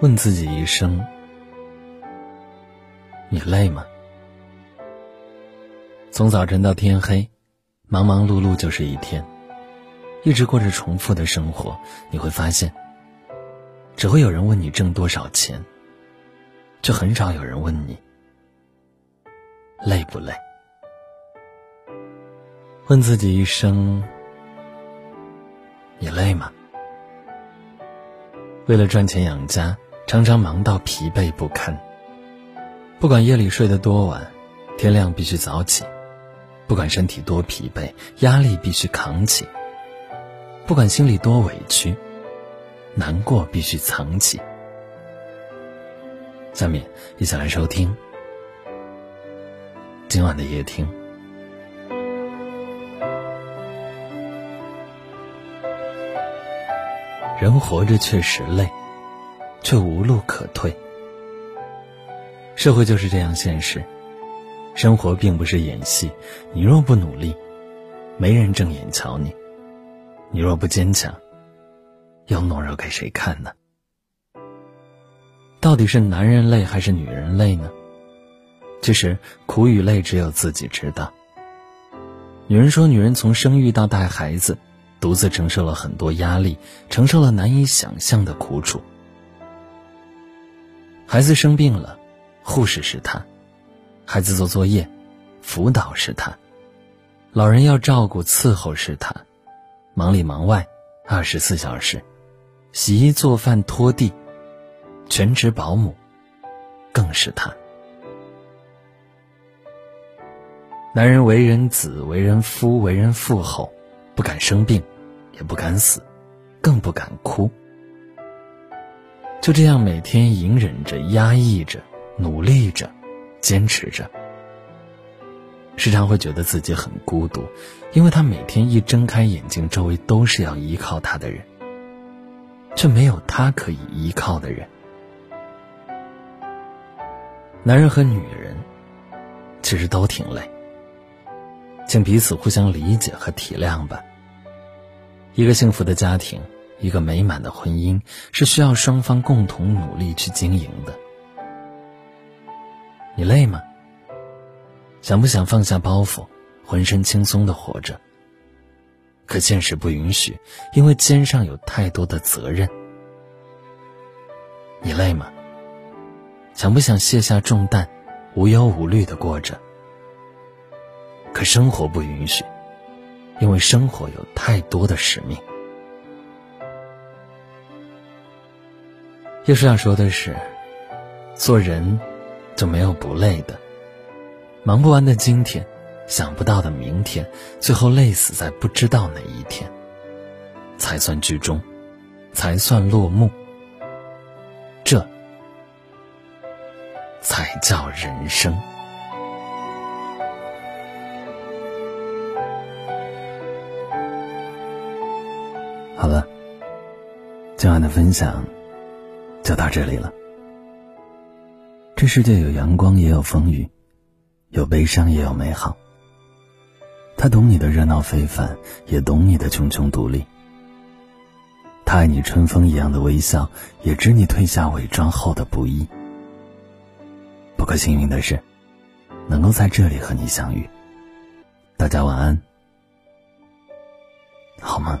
问自己一声：你累吗？从早晨到天黑，忙忙碌碌就是一天，一直过着重复的生活，你会发现，只会有人问你挣多少钱，却很少有人问你累不累。问自己一声：你累吗？为了赚钱养家。常常忙到疲惫不堪，不管夜里睡得多晚，天亮必须早起；不管身体多疲惫，压力必须扛起；不管心里多委屈，难过必须藏起。下面一起来收听今晚的夜听。人活着确实累。却无路可退。社会就是这样现实，生活并不是演戏。你若不努力，没人正眼瞧你；你若不坚强，又懦弱给谁看呢？到底是男人累还是女人累呢？其实苦与累只有自己知道。女人说，女人从生育到带孩子，独自承受了很多压力，承受了难以想象的苦楚。孩子生病了，护士是他；孩子做作业，辅导是他；老人要照顾伺候是他；忙里忙外，二十四小时，洗衣做饭拖地，全职保姆更是他。男人为人子，为人夫，为人父后，不敢生病，也不敢死，更不敢哭。就这样每天隐忍着、压抑着、努力着、坚持着，时常会觉得自己很孤独，因为他每天一睁开眼睛，周围都是要依靠他的人，却没有他可以依靠的人。男人和女人其实都挺累，请彼此互相理解和体谅吧。一个幸福的家庭。一个美满的婚姻是需要双方共同努力去经营的。你累吗？想不想放下包袱，浑身轻松的活着？可现实不允许，因为肩上有太多的责任。你累吗？想不想卸下重担，无忧无虑的过着？可生活不允许，因为生活有太多的使命。叶叔要说的是，做人就没有不累的。忙不完的今天，想不到的明天，最后累死在不知道哪一天，才算剧终，才算落幕。这才叫人生。好了，今晚的分享。就到这里了。这世界有阳光，也有风雨，有悲伤，也有美好。他懂你的热闹非凡，也懂你的茕茕独立。他爱你春风一样的微笑，也知你褪下伪装后的不易。不可幸运的是，能够在这里和你相遇。大家晚安，好吗？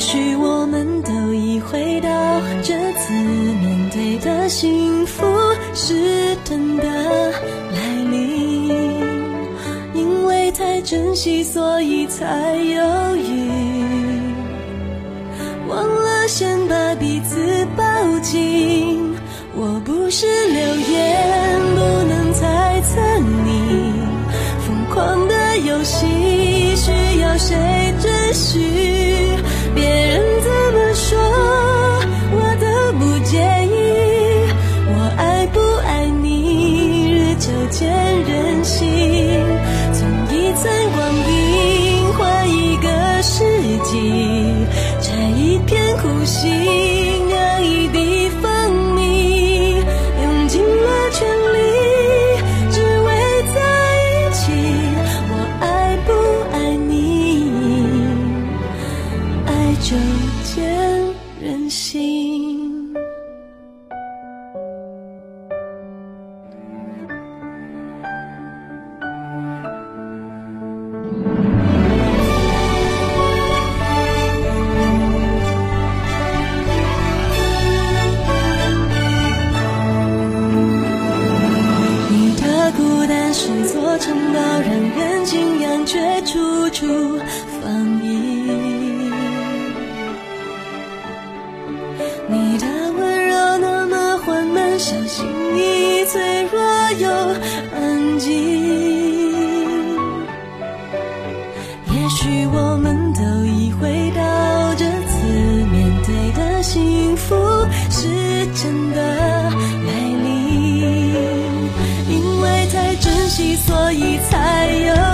也许我们都已回到这次面对的幸福是真的来临，因为太珍惜，所以才犹豫。忘了先把彼此抱紧，我不是流言，不能猜测你疯狂的游戏。心，酿一滴蜂蜜，用尽了全力，只为在一起。我爱不爱你？爱就见人心。缓慢，小心翼翼，脆弱又安静。也许我们都已回到这次面对的幸福是真的来临，因为太珍惜，所以才有。